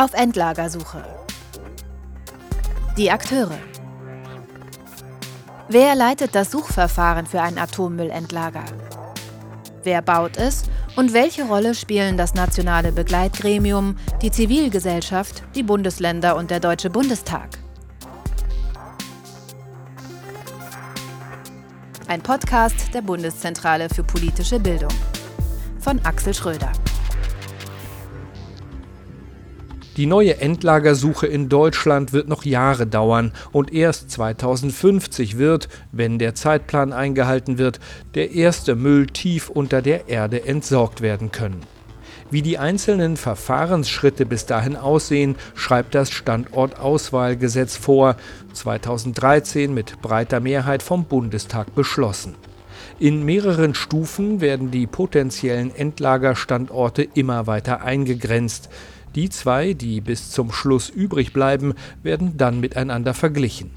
Auf Endlagersuche. Die Akteure. Wer leitet das Suchverfahren für ein Atommüllendlager? Wer baut es und welche Rolle spielen das nationale Begleitgremium, die Zivilgesellschaft, die Bundesländer und der Deutsche Bundestag? Ein Podcast der Bundeszentrale für politische Bildung von Axel Schröder. Die neue Endlagersuche in Deutschland wird noch Jahre dauern und erst 2050 wird, wenn der Zeitplan eingehalten wird, der erste Müll tief unter der Erde entsorgt werden können. Wie die einzelnen Verfahrensschritte bis dahin aussehen, schreibt das Standortauswahlgesetz vor, 2013 mit breiter Mehrheit vom Bundestag beschlossen. In mehreren Stufen werden die potenziellen Endlagerstandorte immer weiter eingegrenzt. Die zwei, die bis zum Schluss übrig bleiben, werden dann miteinander verglichen.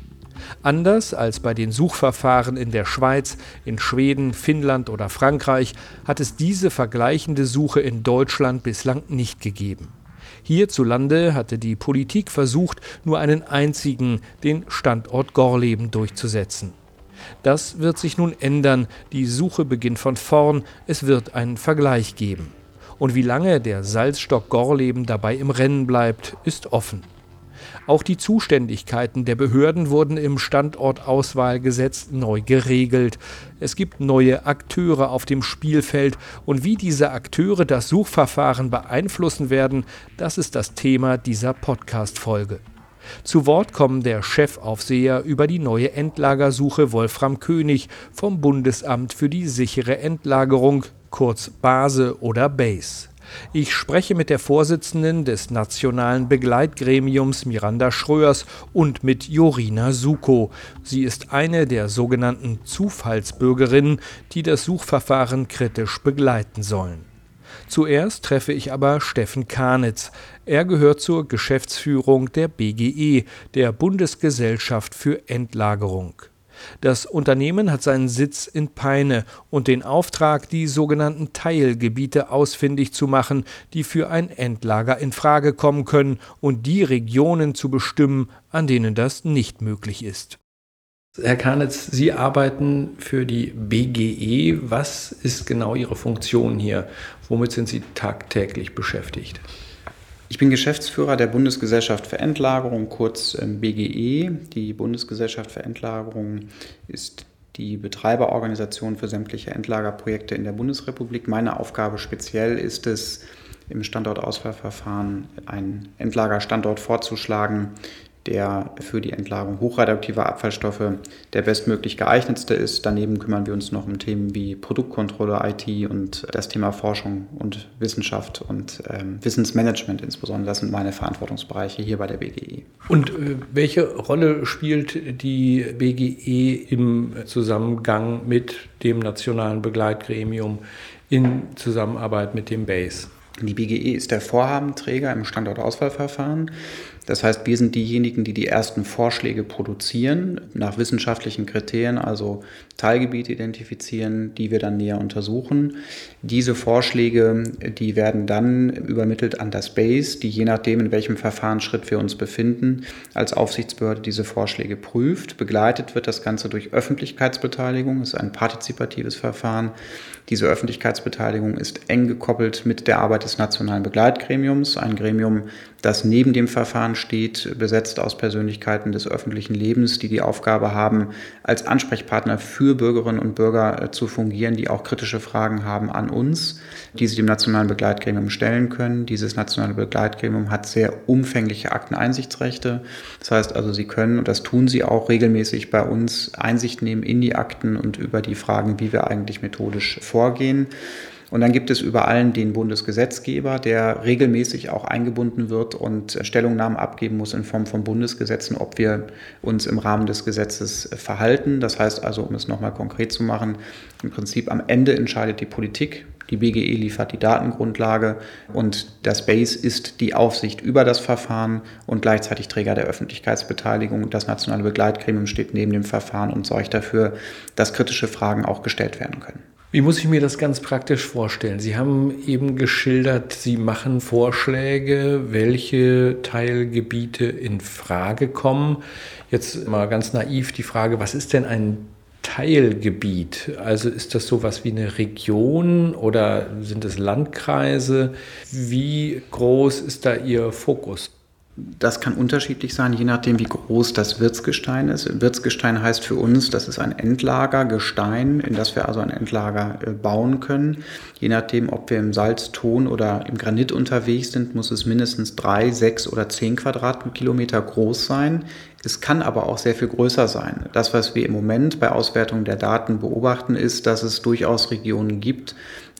Anders als bei den Suchverfahren in der Schweiz, in Schweden, Finnland oder Frankreich hat es diese vergleichende Suche in Deutschland bislang nicht gegeben. Hierzulande hatte die Politik versucht, nur einen einzigen, den Standort Gorleben durchzusetzen. Das wird sich nun ändern, die Suche beginnt von vorn, es wird einen Vergleich geben. Und wie lange der Salzstock Gorleben dabei im Rennen bleibt, ist offen. Auch die Zuständigkeiten der Behörden wurden im Standortauswahlgesetz neu geregelt. Es gibt neue Akteure auf dem Spielfeld und wie diese Akteure das Suchverfahren beeinflussen werden, das ist das Thema dieser Podcast-Folge. Zu Wort kommen der Chefaufseher über die neue Endlagersuche Wolfram König vom Bundesamt für die sichere Endlagerung, kurz BASE oder BASE. Ich spreche mit der Vorsitzenden des nationalen Begleitgremiums Miranda Schröers und mit Jorina Suko. Sie ist eine der sogenannten Zufallsbürgerinnen, die das Suchverfahren kritisch begleiten sollen. Zuerst treffe ich aber Steffen Kahnitz. Er gehört zur Geschäftsführung der BGE, der Bundesgesellschaft für Endlagerung. Das Unternehmen hat seinen Sitz in Peine und den Auftrag, die sogenannten Teilgebiete ausfindig zu machen, die für ein Endlager in Frage kommen können und die Regionen zu bestimmen, an denen das nicht möglich ist. Herr Karnitz, Sie arbeiten für die BGE. Was ist genau Ihre Funktion hier? Womit sind Sie tagtäglich beschäftigt? Ich bin Geschäftsführer der Bundesgesellschaft für Endlagerung, kurz ähm, BGE. Die Bundesgesellschaft für Endlagerung ist die Betreiberorganisation für sämtliche Endlagerprojekte in der Bundesrepublik. Meine Aufgabe speziell ist es, im Standortauswahlverfahren einen Endlagerstandort vorzuschlagen, der für die Entlagerung hochradioaktiver Abfallstoffe der bestmöglich geeignetste ist. Daneben kümmern wir uns noch um Themen wie Produktkontrolle, IT und das Thema Forschung und Wissenschaft und ähm, Wissensmanagement insbesondere. Das sind meine Verantwortungsbereiche hier bei der BGE. Und äh, welche Rolle spielt die BGE im Zusammengang mit dem nationalen Begleitgremium in Zusammenarbeit mit dem BASE? Die BGE ist der Vorhabenträger im Standortauswahlverfahren. Das heißt, wir sind diejenigen, die die ersten Vorschläge produzieren, nach wissenschaftlichen Kriterien, also Teilgebiete identifizieren, die wir dann näher untersuchen. Diese Vorschläge, die werden dann übermittelt an das BASE, die je nachdem, in welchem Verfahrensschritt wir uns befinden, als Aufsichtsbehörde diese Vorschläge prüft. Begleitet wird das Ganze durch Öffentlichkeitsbeteiligung, das ist ein partizipatives Verfahren. Diese Öffentlichkeitsbeteiligung ist eng gekoppelt mit der Arbeit des Nationalen Begleitgremiums, ein Gremium, das neben dem Verfahren steht, besetzt aus Persönlichkeiten des öffentlichen Lebens, die die Aufgabe haben, als Ansprechpartner für Bürgerinnen und Bürger äh, zu fungieren, die auch kritische Fragen haben an uns, die sie dem Nationalen Begleitgremium stellen können. Dieses Nationale Begleitgremium hat sehr umfängliche Akteneinsichtsrechte. Das heißt also, sie können, und das tun sie auch regelmäßig bei uns, Einsicht nehmen in die Akten und über die Fragen, wie wir eigentlich methodisch vorgehen. Und dann gibt es über allen den Bundesgesetzgeber, der regelmäßig auch eingebunden wird und Stellungnahmen abgeben muss in Form von Bundesgesetzen, ob wir uns im Rahmen des Gesetzes verhalten. Das heißt also, um es nochmal konkret zu machen, im Prinzip am Ende entscheidet die Politik. Die BGE liefert die Datengrundlage und das BASE ist die Aufsicht über das Verfahren und gleichzeitig Träger der Öffentlichkeitsbeteiligung. Das nationale Begleitgremium steht neben dem Verfahren und sorgt dafür, dass kritische Fragen auch gestellt werden können. Wie muss ich mir das ganz praktisch vorstellen? Sie haben eben geschildert, Sie machen Vorschläge, welche Teilgebiete in Frage kommen. Jetzt mal ganz naiv die Frage, was ist denn ein Teilgebiet? Also ist das sowas wie eine Region oder sind es Landkreise? Wie groß ist da Ihr Fokus? Das kann unterschiedlich sein, je nachdem, wie groß das Wirtsgestein ist. Wirtsgestein heißt für uns, das ist ein Endlagergestein, in das wir also ein Endlager äh, bauen können. Je nachdem, ob wir im Salzton oder im Granit unterwegs sind, muss es mindestens drei, sechs oder zehn Quadratkilometer groß sein. Es kann aber auch sehr viel größer sein. Das, was wir im Moment bei Auswertung der Daten beobachten, ist, dass es durchaus Regionen gibt,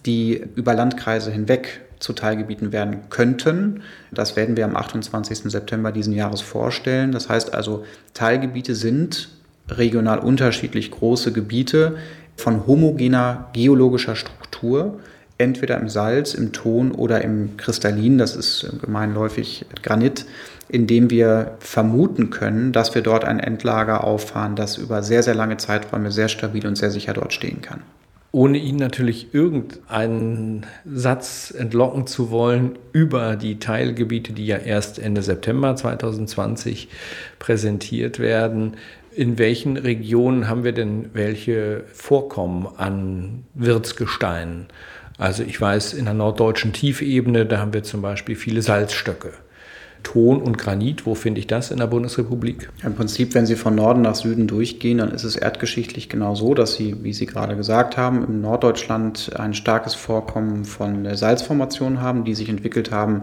die über Landkreise hinweg zu Teilgebieten werden könnten. Das werden wir am 28. September diesen Jahres vorstellen. Das heißt also, Teilgebiete sind regional unterschiedlich große Gebiete von homogener geologischer Struktur, entweder im Salz, im Ton oder im Kristallin, das ist gemeinläufig Granit, in dem wir vermuten können, dass wir dort ein Endlager auffahren, das über sehr, sehr lange Zeiträume sehr stabil und sehr sicher dort stehen kann ohne Ihnen natürlich irgendeinen Satz entlocken zu wollen über die Teilgebiete, die ja erst Ende September 2020 präsentiert werden. In welchen Regionen haben wir denn welche Vorkommen an Wirtsgesteinen? Also ich weiß, in der norddeutschen Tiefebene, da haben wir zum Beispiel viele Salzstöcke. Ton und Granit. Wo finde ich das in der Bundesrepublik? Im Prinzip, wenn Sie von Norden nach Süden durchgehen, dann ist es erdgeschichtlich genau so, dass Sie, wie Sie gerade gesagt haben, im Norddeutschland ein starkes Vorkommen von Salzformationen haben, die sich entwickelt haben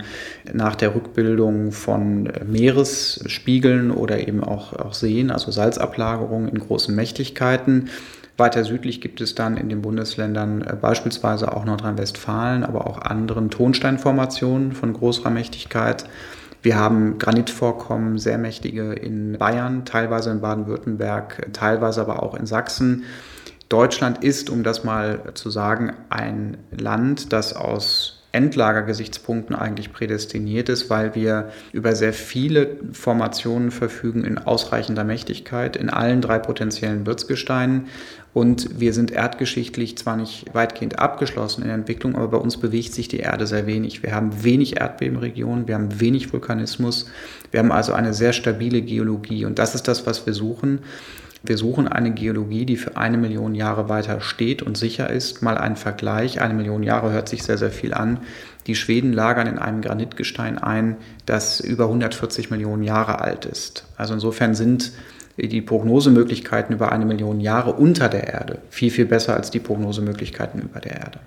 nach der Rückbildung von Meeresspiegeln oder eben auch, auch Seen, also Salzablagerungen in großen Mächtigkeiten. Weiter südlich gibt es dann in den Bundesländern äh, beispielsweise auch Nordrhein-Westfalen, aber auch anderen Tonsteinformationen von großer Mächtigkeit. Wir haben Granitvorkommen, sehr mächtige in Bayern, teilweise in Baden-Württemberg, teilweise aber auch in Sachsen. Deutschland ist, um das mal zu sagen, ein Land, das aus Endlagergesichtspunkten eigentlich prädestiniert ist, weil wir über sehr viele Formationen verfügen in ausreichender Mächtigkeit in allen drei potenziellen Wirtsgesteinen. Und wir sind erdgeschichtlich zwar nicht weitgehend abgeschlossen in der Entwicklung, aber bei uns bewegt sich die Erde sehr wenig. Wir haben wenig Erdbebenregionen, wir haben wenig Vulkanismus, wir haben also eine sehr stabile Geologie. Und das ist das, was wir suchen. Wir suchen eine Geologie, die für eine Million Jahre weiter steht und sicher ist. Mal ein Vergleich. Eine Million Jahre hört sich sehr, sehr viel an. Die Schweden lagern in einem Granitgestein ein, das über 140 Millionen Jahre alt ist. Also insofern sind die Prognosemöglichkeiten über eine Million Jahre unter der Erde viel, viel besser als die Prognosemöglichkeiten über der Erde.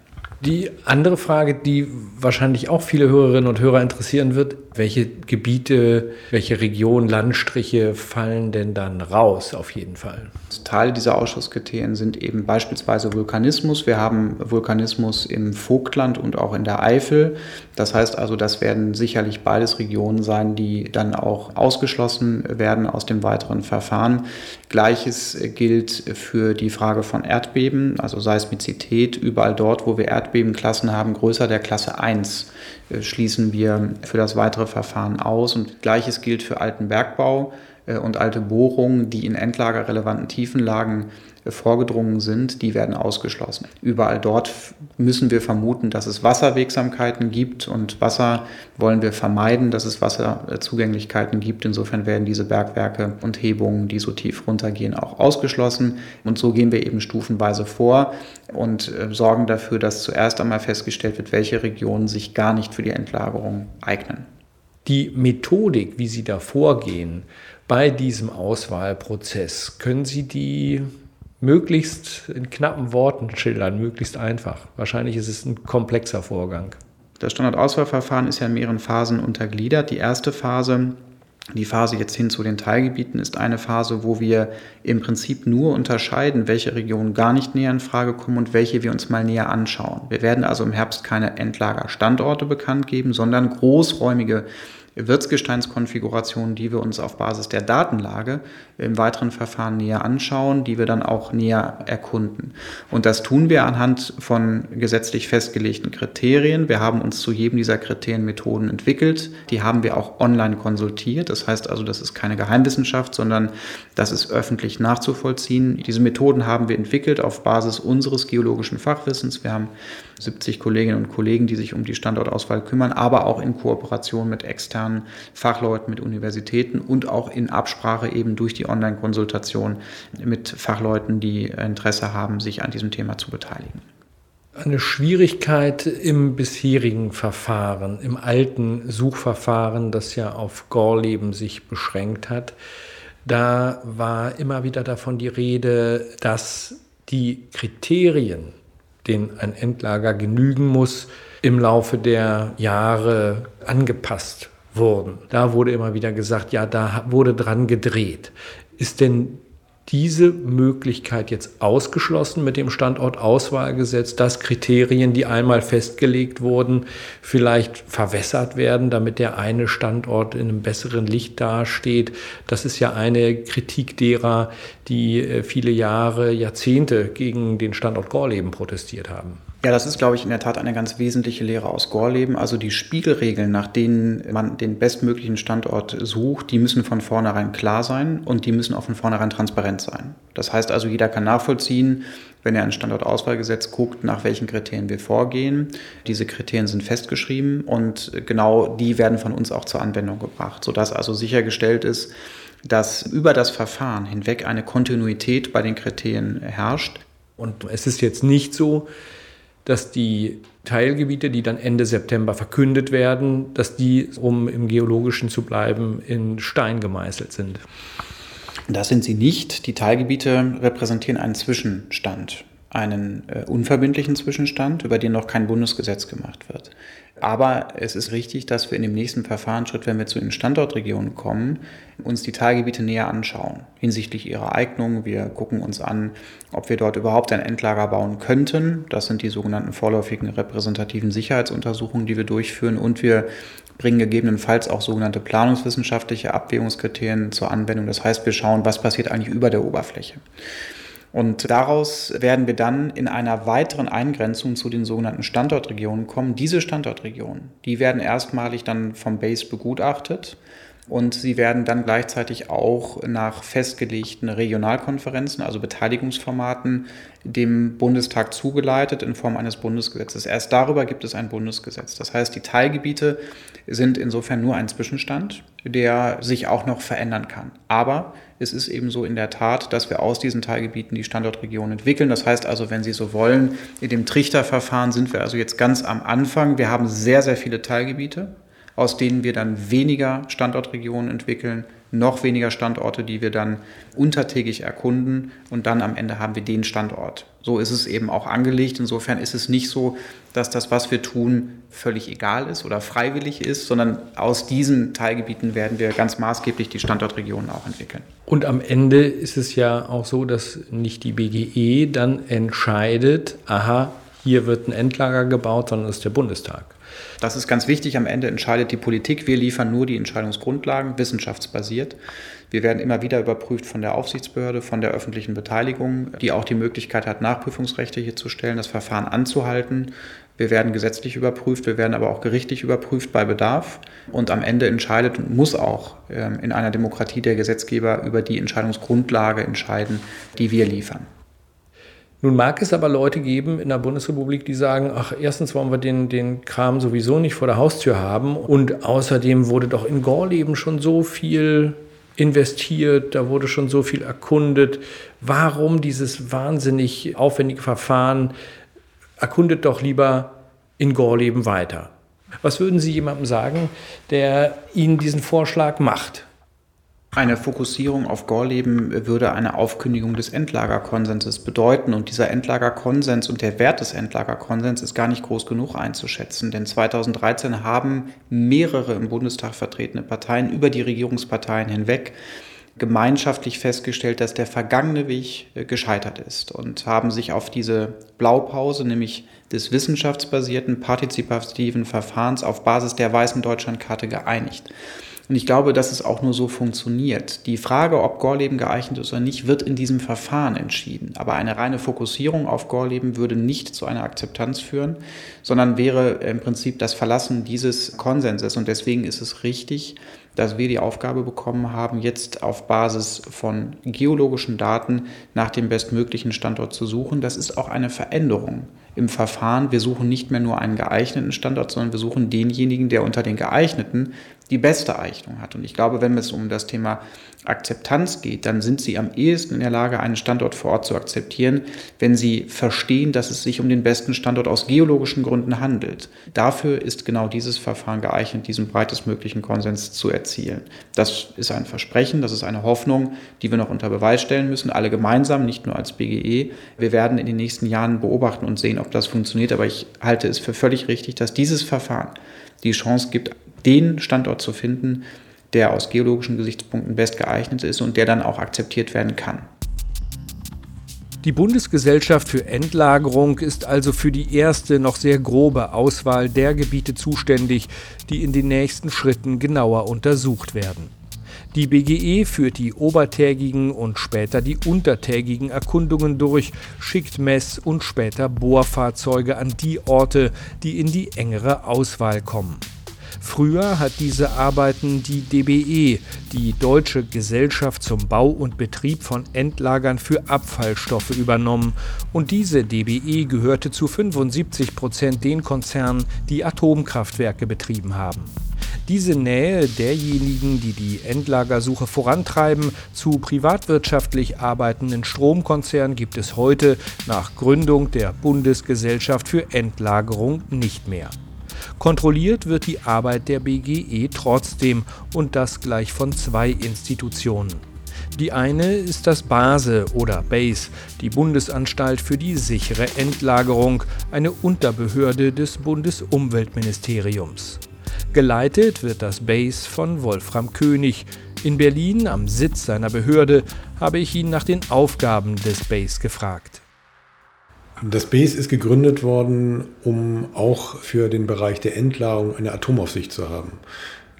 Die andere Frage, die wahrscheinlich auch viele Hörerinnen und Hörer interessieren wird, welche Gebiete, welche Regionen, Landstriche fallen denn dann raus auf jeden Fall? Teile dieser Ausschusskriterien sind eben beispielsweise Vulkanismus. Wir haben Vulkanismus im Vogtland und auch in der Eifel. Das heißt also, das werden sicherlich beides Regionen sein, die dann auch ausgeschlossen werden aus dem weiteren Verfahren. Gleiches gilt für die Frage von Erdbeben, also Seismizität. Überall dort, wo wir Erdbebenklassen haben, größer der Klasse 1, äh, schließen wir für das weitere Verfahren aus. Und gleiches gilt für alten Bergbau und alte Bohrungen, die in endlagerrelevanten Tiefenlagen äh, vorgedrungen sind, die werden ausgeschlossen. Überall dort müssen wir vermuten, dass es Wasserwegsamkeiten gibt und Wasser wollen wir vermeiden, dass es Wasserzugänglichkeiten gibt. Insofern werden diese Bergwerke und Hebungen, die so tief runtergehen, auch ausgeschlossen. Und so gehen wir eben stufenweise vor und äh, sorgen dafür, dass zuerst einmal festgestellt wird, welche Regionen sich gar nicht für die Entlagerung eignen. Die Methodik, wie Sie da vorgehen, bei diesem Auswahlprozess? Können Sie die möglichst in knappen Worten schildern, möglichst einfach? Wahrscheinlich ist es ein komplexer Vorgang. Das Standardauswahlverfahren ist ja in mehreren Phasen untergliedert. Die erste Phase die Phase jetzt hin zu den Teilgebieten ist eine Phase, wo wir im Prinzip nur unterscheiden, welche Regionen gar nicht näher in Frage kommen und welche wir uns mal näher anschauen. Wir werden also im Herbst keine Endlagerstandorte bekannt geben, sondern großräumige Wirtsgesteinskonfigurationen, die wir uns auf Basis der Datenlage im weiteren Verfahren näher anschauen, die wir dann auch näher erkunden. Und das tun wir anhand von gesetzlich festgelegten Kriterien. Wir haben uns zu jedem dieser Kriterien Methoden entwickelt. Die haben wir auch online konsultiert. Das heißt also, das ist keine Geheimwissenschaft, sondern das ist öffentlich nachzuvollziehen. Diese Methoden haben wir entwickelt auf Basis unseres geologischen Fachwissens. Wir haben 70 Kolleginnen und Kollegen, die sich um die Standortauswahl kümmern, aber auch in Kooperation mit externen Fachleuten, mit Universitäten und auch in Absprache eben durch die Online-Konsultation mit Fachleuten, die Interesse haben, sich an diesem Thema zu beteiligen. Eine Schwierigkeit im bisherigen Verfahren, im alten Suchverfahren, das ja auf Gorleben sich beschränkt hat, da war immer wieder davon die Rede, dass die Kriterien, denen ein Endlager genügen muss, im Laufe der Jahre angepasst wurden. Da wurde immer wieder gesagt, ja, da wurde dran gedreht. Ist denn diese Möglichkeit jetzt ausgeschlossen mit dem Standortauswahlgesetz, dass Kriterien, die einmal festgelegt wurden, vielleicht verwässert werden, damit der eine Standort in einem besseren Licht dasteht. Das ist ja eine Kritik derer, die äh, viele Jahre, Jahrzehnte gegen den Standort Gorleben protestiert haben. Ja, das ist, glaube ich, in der Tat eine ganz wesentliche Lehre aus Gorleben. Also die Spiegelregeln, nach denen man den bestmöglichen Standort sucht, die müssen von vornherein klar sein und die müssen auch von vornherein transparent sein. Das heißt also, jeder kann nachvollziehen, wenn er ein Standortauswahlgesetz guckt, nach welchen Kriterien wir vorgehen. Diese Kriterien sind festgeschrieben und genau die werden von uns auch zur Anwendung gebracht, sodass also sichergestellt ist, dass über das Verfahren hinweg eine Kontinuität bei den Kriterien herrscht. Und es ist jetzt nicht so, dass die Teilgebiete, die dann Ende September verkündet werden, dass die, um im Geologischen zu bleiben, in Stein gemeißelt sind. Das sind sie nicht. Die Teilgebiete repräsentieren einen Zwischenstand, einen äh, unverbindlichen Zwischenstand, über den noch kein Bundesgesetz gemacht wird. Aber es ist richtig, dass wir in dem nächsten Verfahrensschritt, wenn wir zu den Standortregionen kommen, uns die Teilgebiete näher anschauen hinsichtlich ihrer Eignung. Wir gucken uns an, ob wir dort überhaupt ein Endlager bauen könnten. Das sind die sogenannten vorläufigen repräsentativen Sicherheitsuntersuchungen, die wir durchführen. Und wir bringen gegebenenfalls auch sogenannte planungswissenschaftliche Abwägungskriterien zur Anwendung. Das heißt, wir schauen, was passiert eigentlich über der Oberfläche. Und daraus werden wir dann in einer weiteren Eingrenzung zu den sogenannten Standortregionen kommen. Diese Standortregionen, die werden erstmalig dann vom Base begutachtet und sie werden dann gleichzeitig auch nach festgelegten Regionalkonferenzen, also Beteiligungsformaten, dem Bundestag zugeleitet in Form eines Bundesgesetzes. Erst darüber gibt es ein Bundesgesetz. Das heißt, die Teilgebiete sind insofern nur ein Zwischenstand, der sich auch noch verändern kann. Aber es ist eben so in der Tat, dass wir aus diesen Teilgebieten die Standortregionen entwickeln. Das heißt also, wenn Sie so wollen, in dem Trichterverfahren sind wir also jetzt ganz am Anfang. Wir haben sehr, sehr viele Teilgebiete aus denen wir dann weniger Standortregionen entwickeln, noch weniger Standorte, die wir dann untertägig erkunden und dann am Ende haben wir den Standort. So ist es eben auch angelegt. Insofern ist es nicht so, dass das, was wir tun, völlig egal ist oder freiwillig ist, sondern aus diesen Teilgebieten werden wir ganz maßgeblich die Standortregionen auch entwickeln. Und am Ende ist es ja auch so, dass nicht die BGE dann entscheidet, aha, hier wird ein Endlager gebaut, sondern es ist der Bundestag. Das ist ganz wichtig. Am Ende entscheidet die Politik. Wir liefern nur die Entscheidungsgrundlagen, wissenschaftsbasiert. Wir werden immer wieder überprüft von der Aufsichtsbehörde, von der öffentlichen Beteiligung, die auch die Möglichkeit hat, Nachprüfungsrechte hier zu stellen, das Verfahren anzuhalten. Wir werden gesetzlich überprüft, wir werden aber auch gerichtlich überprüft bei Bedarf. Und am Ende entscheidet und muss auch ähm, in einer Demokratie der Gesetzgeber über die Entscheidungsgrundlage entscheiden, die wir liefern. Nun mag es aber Leute geben in der Bundesrepublik, die sagen, ach, erstens wollen wir den, den Kram sowieso nicht vor der Haustür haben und außerdem wurde doch in Gorleben schon so viel investiert, da wurde schon so viel erkundet. Warum dieses wahnsinnig aufwendige Verfahren? Erkundet doch lieber in Gorleben weiter. Was würden Sie jemandem sagen, der Ihnen diesen Vorschlag macht? Eine Fokussierung auf Gorleben würde eine Aufkündigung des Endlagerkonsenses bedeuten. Und dieser Endlagerkonsens und der Wert des Endlagerkonsens ist gar nicht groß genug einzuschätzen. Denn 2013 haben mehrere im Bundestag vertretene Parteien über die Regierungsparteien hinweg gemeinschaftlich festgestellt, dass der vergangene Weg äh, gescheitert ist und haben sich auf diese Blaupause, nämlich des wissenschaftsbasierten partizipativen Verfahrens auf Basis der weißen Deutschlandkarte geeinigt. Und ich glaube, dass es auch nur so funktioniert. Die Frage, ob Gorleben geeignet ist oder nicht, wird in diesem Verfahren entschieden. Aber eine reine Fokussierung auf Gorleben würde nicht zu einer Akzeptanz führen, sondern wäre im Prinzip das Verlassen dieses Konsenses. Und deswegen ist es richtig, dass wir die Aufgabe bekommen haben, jetzt auf Basis von geologischen Daten nach dem bestmöglichen Standort zu suchen. Das ist auch eine Veränderung im Verfahren. Wir suchen nicht mehr nur einen geeigneten Standort, sondern wir suchen denjenigen, der unter den geeigneten die beste Eignung hat. Und ich glaube, wenn es um das Thema Akzeptanz geht, dann sind sie am ehesten in der Lage, einen Standort vor Ort zu akzeptieren, wenn sie verstehen, dass es sich um den besten Standort aus geologischen Gründen handelt. Dafür ist genau dieses Verfahren geeignet, diesen breitestmöglichen Konsens zu erzielen. Das ist ein Versprechen, das ist eine Hoffnung, die wir noch unter Beweis stellen müssen, alle gemeinsam, nicht nur als BGE. Wir werden in den nächsten Jahren beobachten und sehen, ob das funktioniert, aber ich halte es für völlig richtig, dass dieses Verfahren die Chance gibt, den Standort zu finden, der aus geologischen Gesichtspunkten best geeignet ist und der dann auch akzeptiert werden kann. Die Bundesgesellschaft für Endlagerung ist also für die erste noch sehr grobe Auswahl der Gebiete zuständig, die in den nächsten Schritten genauer untersucht werden. Die BGE führt die obertägigen und später die untertägigen Erkundungen durch, schickt Mess- und später Bohrfahrzeuge an die Orte, die in die engere Auswahl kommen. Früher hat diese Arbeiten die DBE, die Deutsche Gesellschaft zum Bau und Betrieb von Endlagern für Abfallstoffe, übernommen. Und diese DBE gehörte zu 75 Prozent den Konzernen, die Atomkraftwerke betrieben haben. Diese Nähe derjenigen, die die Endlagersuche vorantreiben, zu privatwirtschaftlich arbeitenden Stromkonzernen gibt es heute nach Gründung der Bundesgesellschaft für Endlagerung nicht mehr. Kontrolliert wird die Arbeit der BGE trotzdem und das gleich von zwei Institutionen. Die eine ist das BASE oder BASE, die Bundesanstalt für die sichere Endlagerung, eine Unterbehörde des Bundesumweltministeriums. Geleitet wird das BASE von Wolfram König. In Berlin, am Sitz seiner Behörde, habe ich ihn nach den Aufgaben des BASE gefragt. Das BASE ist gegründet worden, um auch für den Bereich der Endlagerung eine Atomaufsicht zu haben.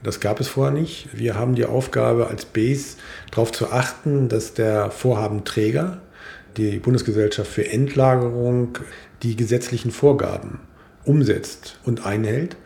Das gab es vorher nicht. Wir haben die Aufgabe als BASE darauf zu achten, dass der Vorhabenträger, die Bundesgesellschaft für Endlagerung, die gesetzlichen Vorgaben umsetzt und einhält.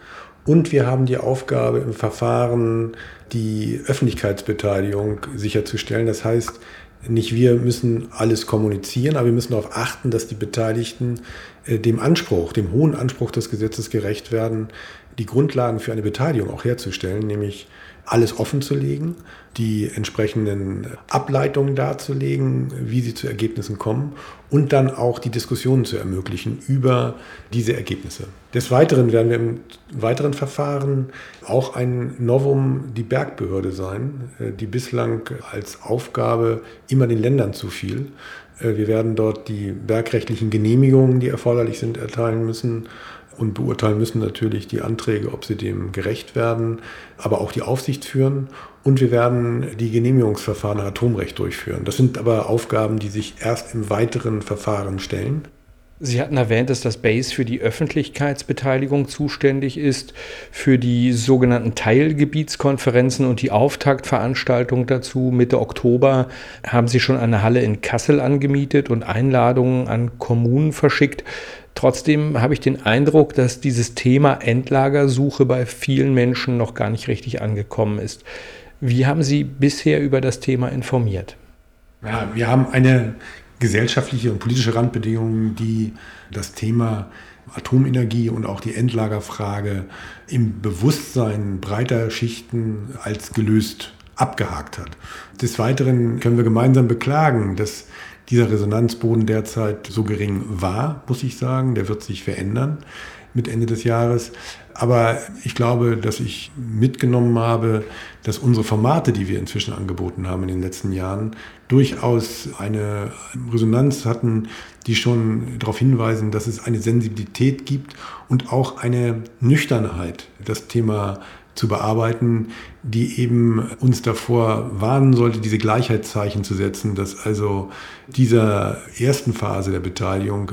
Und wir haben die Aufgabe im Verfahren, die Öffentlichkeitsbeteiligung sicherzustellen. Das heißt, nicht wir müssen alles kommunizieren, aber wir müssen darauf achten, dass die Beteiligten äh, dem Anspruch, dem hohen Anspruch des Gesetzes gerecht werden, die Grundlagen für eine Beteiligung auch herzustellen, nämlich alles offenzulegen, die entsprechenden Ableitungen darzulegen, wie sie zu Ergebnissen kommen und dann auch die Diskussionen zu ermöglichen über diese Ergebnisse. Des Weiteren werden wir im weiteren Verfahren auch ein Novum die Bergbehörde sein, äh, die bislang als Aufgabe immer den Ländern zufiel. Äh, wir werden dort die bergrechtlichen Genehmigungen, die erforderlich sind, erteilen müssen und beurteilen müssen natürlich die Anträge, ob sie dem gerecht werden, aber auch die Aufsicht führen und wir werden die Genehmigungsverfahren nach Atomrecht durchführen. Das sind aber Aufgaben, die sich erst im weiteren Verfahren stellen. Sie hatten erwähnt, dass das BASE für die Öffentlichkeitsbeteiligung zuständig ist, für die sogenannten Teilgebietskonferenzen und die Auftaktveranstaltung dazu. Mitte Oktober haben Sie schon eine Halle in Kassel angemietet und Einladungen an Kommunen verschickt. Trotzdem habe ich den Eindruck, dass dieses Thema Endlagersuche bei vielen Menschen noch gar nicht richtig angekommen ist. Wie haben Sie bisher über das Thema informiert? Ja, wir haben eine gesellschaftliche und politische Randbedingung, die das Thema Atomenergie und auch die Endlagerfrage im Bewusstsein breiter Schichten als gelöst abgehakt hat. Des Weiteren können wir gemeinsam beklagen, dass dieser Resonanzboden derzeit so gering war, muss ich sagen. Der wird sich verändern mit Ende des Jahres. Aber ich glaube, dass ich mitgenommen habe, dass unsere Formate, die wir inzwischen angeboten haben in den letzten Jahren, durchaus eine Resonanz hatten, die schon darauf hinweisen, dass es eine Sensibilität gibt und auch eine Nüchternheit, das Thema zu bearbeiten, die eben uns davor warnen sollte, diese Gleichheitszeichen zu setzen, dass also dieser ersten Phase der Beteiligung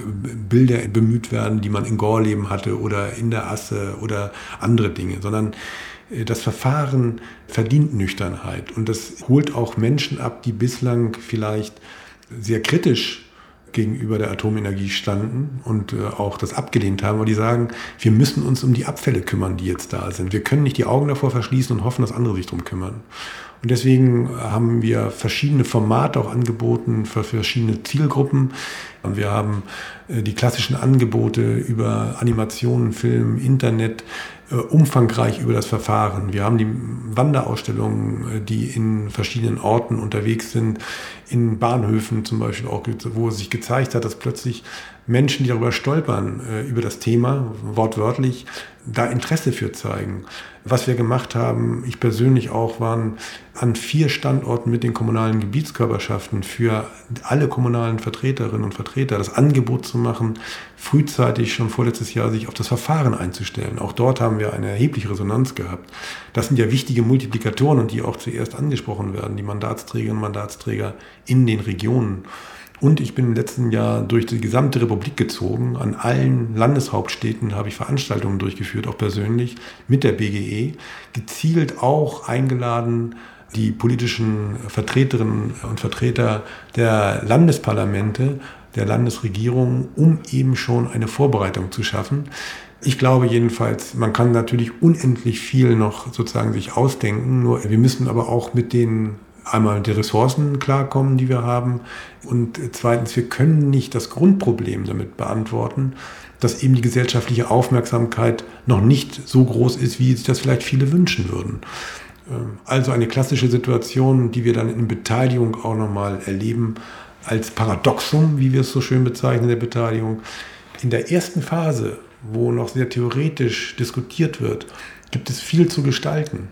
Bilder bemüht werden, die man in Gorleben hatte oder in der Asse oder andere Dinge, sondern äh, das Verfahren verdient Nüchternheit. Und das holt auch Menschen ab, die bislang vielleicht sehr kritisch gegenüber der Atomenergie standen und äh, auch das abgelehnt haben, weil die sagen, wir müssen uns um die Abfälle kümmern, die jetzt da sind. Wir können nicht die Augen davor verschließen und hoffen, dass andere sich darum kümmern. Und deswegen haben wir verschiedene Formate auch angeboten für verschiedene Zielgruppen. Wir haben äh, die klassischen Angebote über Animationen, Film, Internet, äh, umfangreich über das Verfahren. Wir haben die Wanderausstellungen, äh, die in verschiedenen Orten unterwegs sind, in Bahnhöfen zum Beispiel auch, wo sich gezeigt hat, dass plötzlich Menschen, die darüber stolpern, äh, über das Thema, wortwörtlich, da Interesse für zeigen. Was wir gemacht haben, ich persönlich auch, waren an vier Standorten mit den kommunalen Gebietskörperschaften für alle kommunalen Vertreterinnen und Vertreter das Angebot zu machen, frühzeitig schon vorletztes Jahr sich auf das Verfahren einzustellen. Auch dort haben wir eine erhebliche Resonanz gehabt. Das sind ja wichtige Multiplikatoren und die auch zuerst angesprochen werden, die Mandatsträgerinnen und Mandatsträger in den Regionen. Und ich bin im letzten Jahr durch die gesamte Republik gezogen. An allen Landeshauptstädten habe ich Veranstaltungen durchgeführt, auch persönlich mit der BGE. Gezielt auch eingeladen, die politischen Vertreterinnen und Vertreter der Landesparlamente, der Landesregierung, um eben schon eine Vorbereitung zu schaffen. Ich glaube jedenfalls, man kann natürlich unendlich viel noch sozusagen sich ausdenken, nur wir müssen aber auch mit den einmal die Ressourcen klarkommen, die wir haben. Und zweitens, wir können nicht das Grundproblem damit beantworten, dass eben die gesellschaftliche Aufmerksamkeit noch nicht so groß ist, wie sich das vielleicht viele wünschen würden. Ähm, also eine klassische Situation, die wir dann in Beteiligung auch nochmal erleben, als Paradoxum, wie wir es so schön bezeichnen, der Beteiligung. In der ersten Phase, wo noch sehr theoretisch diskutiert wird, gibt es viel zu gestalten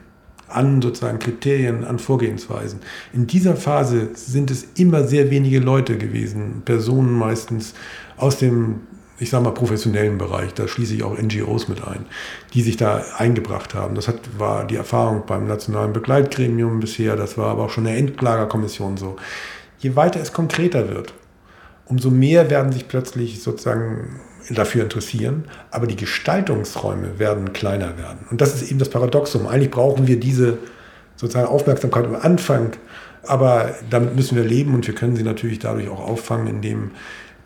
an sozusagen Kriterien, an Vorgehensweisen. In dieser Phase sind es immer sehr wenige Leute gewesen, Personen meistens aus dem, ich sage mal, professionellen Bereich, da schließe ich auch NGOs mit ein, die sich da eingebracht haben. Das hat, war die Erfahrung beim Nationalen Begleitgremium bisher, das war aber auch schon der Endlagerkommission so. Je weiter es konkreter wird, umso mehr werden sich plötzlich sozusagen dafür interessieren, aber die Gestaltungsräume werden kleiner werden. Und das ist eben das Paradoxum. Eigentlich brauchen wir diese sozusagen Aufmerksamkeit am Anfang, aber damit müssen wir leben und wir können sie natürlich dadurch auch auffangen, indem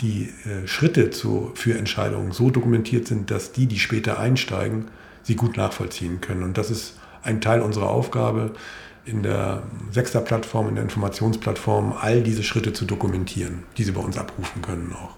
die äh, Schritte für Entscheidungen so dokumentiert sind, dass die, die später einsteigen, sie gut nachvollziehen können. Und das ist ein Teil unserer Aufgabe in der Sechster-Plattform, in der Informationsplattform, all diese Schritte zu dokumentieren, die sie bei uns abrufen können auch.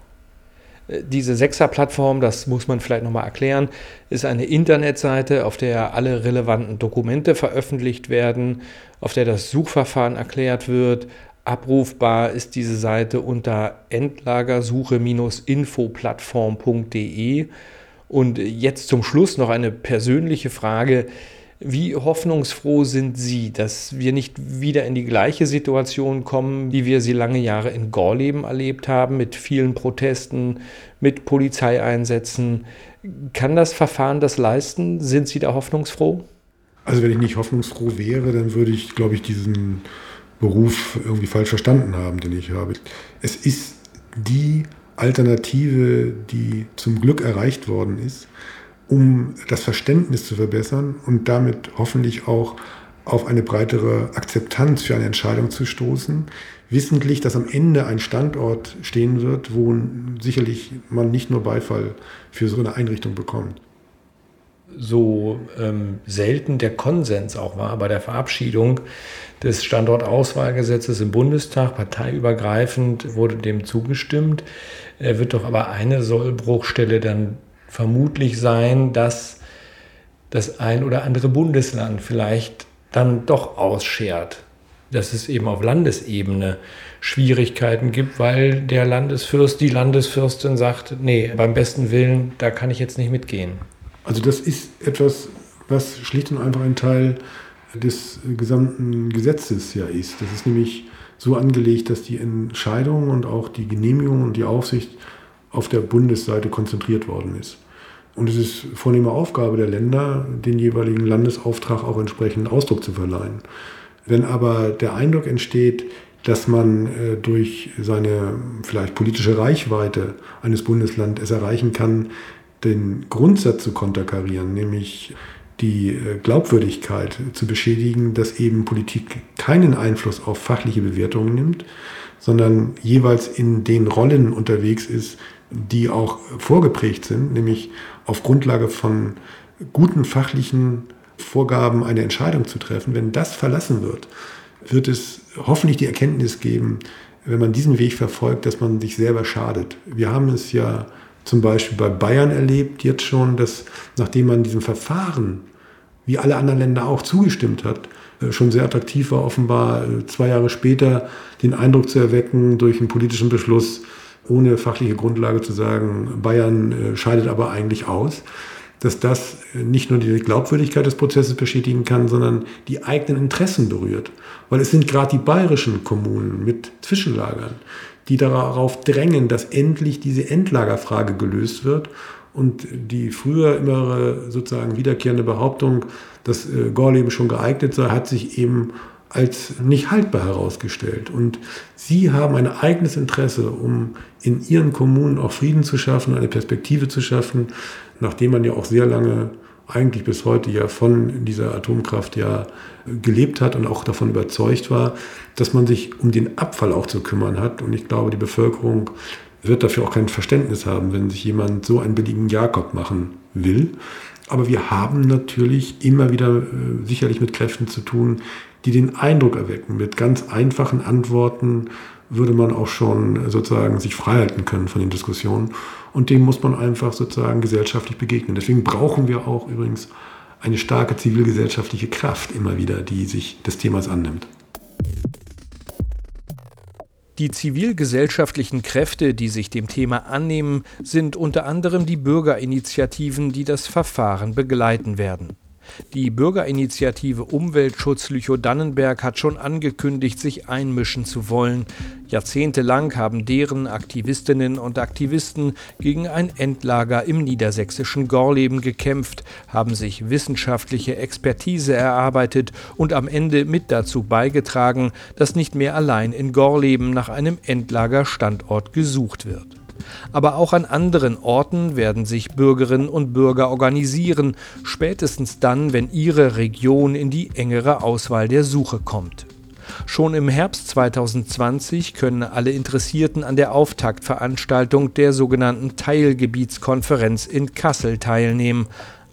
Diese Sechser-Plattform, das muss man vielleicht nochmal erklären, ist eine Internetseite, auf der alle relevanten Dokumente veröffentlicht werden, auf der das Suchverfahren erklärt wird. Abrufbar ist diese Seite unter endlagersuche-infoplattform.de. Und jetzt zum Schluss noch eine persönliche Frage. Wie hoffnungsfroh sind Sie, dass wir nicht wieder in die gleiche Situation kommen, wie wir sie lange Jahre in Gorleben erlebt haben, mit vielen Protesten, mit Polizeieinsätzen? Kann das Verfahren das leisten? Sind Sie da hoffnungsfroh? Also wenn ich nicht hoffnungsfroh wäre, dann würde ich, glaube ich, diesen Beruf irgendwie falsch verstanden haben, den ich habe. Es ist die Alternative, die zum Glück erreicht worden ist um das Verständnis zu verbessern und damit hoffentlich auch auf eine breitere Akzeptanz für eine Entscheidung zu stoßen. Wissentlich, dass am Ende ein Standort stehen wird, wo sicherlich man nicht nur Beifall für so eine Einrichtung bekommt. So ähm, selten der Konsens auch war bei der Verabschiedung des Standortauswahlgesetzes im Bundestag, parteiübergreifend wurde dem zugestimmt. Er wird doch aber eine Sollbruchstelle dann vermutlich sein, dass das ein oder andere Bundesland vielleicht dann doch ausschert, dass es eben auf Landesebene Schwierigkeiten gibt, weil der Landesfürst, die Landesfürstin sagt, nee, beim besten Willen, da kann ich jetzt nicht mitgehen. Also das ist etwas, was schlicht und einfach ein Teil des gesamten Gesetzes ja ist. Das ist nämlich so angelegt, dass die Entscheidung und auch die Genehmigung und die Aufsicht auf der Bundesseite konzentriert worden ist. Und es ist vornehme Aufgabe der Länder, den jeweiligen Landesauftrag auch entsprechend Ausdruck zu verleihen. Wenn aber der Eindruck entsteht, dass man äh, durch seine vielleicht politische Reichweite eines Bundeslandes es erreichen kann, den Grundsatz zu konterkarieren, nämlich die äh, Glaubwürdigkeit zu beschädigen, dass eben Politik keinen Einfluss auf fachliche Bewertungen nimmt, sondern jeweils in den Rollen unterwegs ist, die auch vorgeprägt sind, nämlich auf Grundlage von guten fachlichen Vorgaben eine Entscheidung zu treffen. Wenn das verlassen wird, wird es hoffentlich die Erkenntnis geben, wenn man diesen Weg verfolgt, dass man sich selber schadet. Wir haben es ja zum Beispiel bei Bayern erlebt, jetzt schon, dass nachdem man diesem Verfahren, wie alle anderen Länder auch, zugestimmt hat, äh, schon sehr attraktiv war, offenbar äh, zwei Jahre später den Eindruck zu erwecken, durch einen politischen Beschluss, ohne fachliche Grundlage zu sagen, Bayern äh, scheidet aber eigentlich aus, dass das nicht nur die Glaubwürdigkeit des Prozesses beschädigen kann, sondern die eigenen Interessen berührt. Weil es sind gerade die bayerischen Kommunen mit Zwischenlagern, die darauf drängen, dass endlich diese Endlagerfrage gelöst wird. Und die früher immer sozusagen wiederkehrende Behauptung, dass äh, Gorleben schon geeignet sei, hat sich eben als nicht haltbar herausgestellt. Und sie haben ein eigenes Interesse, um in ihren Kommunen auch Frieden zu schaffen, eine Perspektive zu schaffen, nachdem man ja auch sehr lange eigentlich bis heute ja von dieser Atomkraft ja gelebt hat und auch davon überzeugt war, dass man sich um den Abfall auch zu kümmern hat. Und ich glaube, die Bevölkerung wird dafür auch kein Verständnis haben, wenn sich jemand so einen billigen Jakob machen will. Aber wir haben natürlich immer wieder äh, sicherlich mit Kräften zu tun, die den Eindruck erwecken, mit ganz einfachen Antworten würde man auch schon sozusagen sich freihalten können von den Diskussionen. Und dem muss man einfach sozusagen gesellschaftlich begegnen. Deswegen brauchen wir auch übrigens eine starke zivilgesellschaftliche Kraft immer wieder, die sich des Themas annimmt. Die zivilgesellschaftlichen Kräfte, die sich dem Thema annehmen, sind unter anderem die Bürgerinitiativen, die das Verfahren begleiten werden. Die Bürgerinitiative Umweltschutz Lüchow-Dannenberg hat schon angekündigt, sich einmischen zu wollen. Jahrzehntelang haben deren Aktivistinnen und Aktivisten gegen ein Endlager im niedersächsischen Gorleben gekämpft, haben sich wissenschaftliche Expertise erarbeitet und am Ende mit dazu beigetragen, dass nicht mehr allein in Gorleben nach einem Endlagerstandort gesucht wird. Aber auch an anderen Orten werden sich Bürgerinnen und Bürger organisieren, spätestens dann, wenn ihre Region in die engere Auswahl der Suche kommt. Schon im Herbst 2020 können alle Interessierten an der Auftaktveranstaltung der sogenannten Teilgebietskonferenz in Kassel teilnehmen.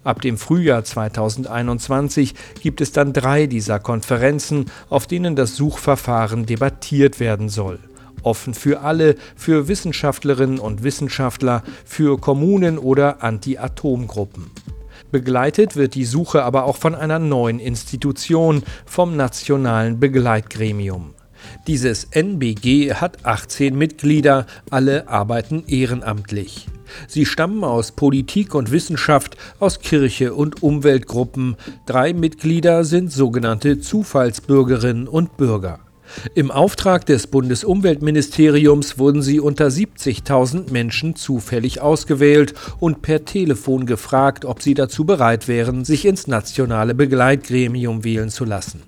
Ab dem Frühjahr 2021 gibt es dann drei dieser Konferenzen, auf denen das Suchverfahren debattiert werden soll offen für alle, für Wissenschaftlerinnen und Wissenschaftler, für Kommunen oder Anti-Atom-Gruppen. Begleitet wird die Suche aber auch von einer neuen Institution, vom Nationalen Begleitgremium. Dieses NBG hat 18 Mitglieder, alle arbeiten ehrenamtlich. Sie stammen aus Politik und Wissenschaft, aus Kirche und Umweltgruppen. Drei Mitglieder sind sogenannte Zufallsbürgerinnen und Bürger. Im Auftrag des Bundesumweltministeriums wurden sie unter 70.000 Menschen zufällig ausgewählt und per Telefon gefragt, ob sie dazu bereit wären, sich ins nationale Begleitgremium wählen zu lassen.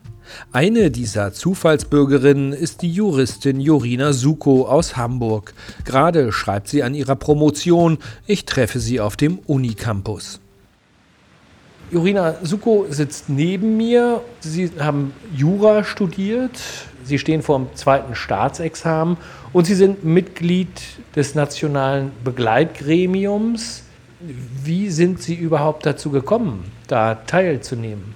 Eine dieser Zufallsbürgerinnen ist die Juristin Jorina Suko aus Hamburg. Gerade schreibt sie an ihrer Promotion. Ich treffe sie auf dem Unicampus. Jorina Suko sitzt neben mir. Sie haben Jura studiert. Sie stehen vor dem zweiten Staatsexamen und Sie sind Mitglied des nationalen Begleitgremiums. Wie sind Sie überhaupt dazu gekommen, da teilzunehmen?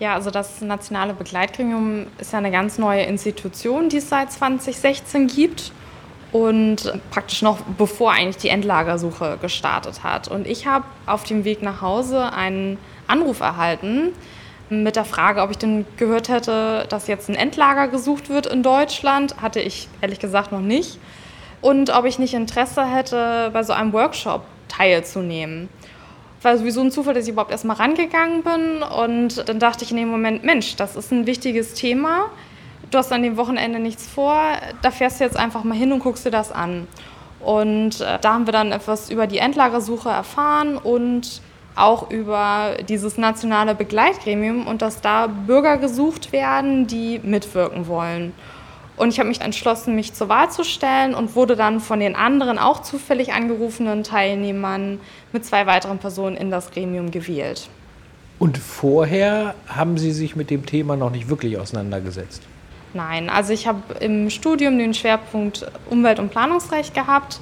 Ja, also das nationale Begleitgremium ist ja eine ganz neue Institution, die es seit 2016 gibt und praktisch noch bevor eigentlich die Endlagersuche gestartet hat. Und ich habe auf dem Weg nach Hause einen Anruf erhalten mit der Frage, ob ich denn gehört hätte, dass jetzt ein Endlager gesucht wird in Deutschland, hatte ich ehrlich gesagt noch nicht. Und ob ich nicht Interesse hätte, bei so einem Workshop teilzunehmen. War sowieso ein Zufall, dass ich überhaupt erstmal rangegangen bin. Und dann dachte ich in dem Moment, Mensch, das ist ein wichtiges Thema. Du hast an dem Wochenende nichts vor, da fährst du jetzt einfach mal hin und guckst dir das an. Und äh, da haben wir dann etwas über die Endlagersuche erfahren und auch über dieses nationale Begleitgremium und dass da Bürger gesucht werden, die mitwirken wollen. Und ich habe mich entschlossen, mich zur Wahl zu stellen und wurde dann von den anderen auch zufällig angerufenen Teilnehmern mit zwei weiteren Personen in das Gremium gewählt. Und vorher haben Sie sich mit dem Thema noch nicht wirklich auseinandergesetzt? Nein, also ich habe im Studium den Schwerpunkt Umwelt- und Planungsrecht gehabt,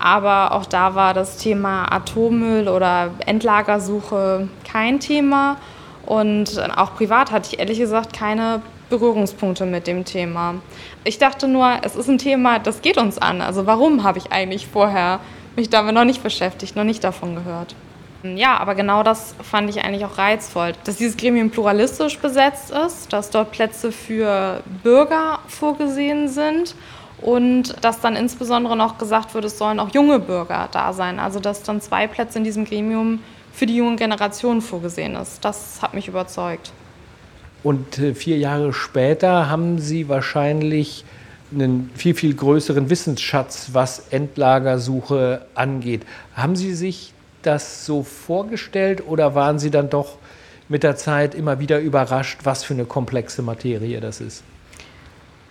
aber auch da war das Thema Atommüll oder Endlagersuche kein Thema. Und auch privat hatte ich ehrlich gesagt keine Berührungspunkte mit dem Thema. Ich dachte nur, es ist ein Thema, das geht uns an. Also warum habe ich eigentlich vorher mich damit noch nicht beschäftigt, noch nicht davon gehört? Ja, aber genau das fand ich eigentlich auch reizvoll, dass dieses Gremium pluralistisch besetzt ist, dass dort Plätze für Bürger vorgesehen sind und dass dann insbesondere noch gesagt wird, es sollen auch junge Bürger da sein. Also dass dann zwei Plätze in diesem Gremium für die junge Generation vorgesehen ist. Das hat mich überzeugt. Und äh, vier Jahre später haben Sie wahrscheinlich einen viel, viel größeren Wissensschatz, was Endlagersuche angeht. Haben Sie sich das so vorgestellt oder waren Sie dann doch mit der Zeit immer wieder überrascht, was für eine komplexe Materie das ist?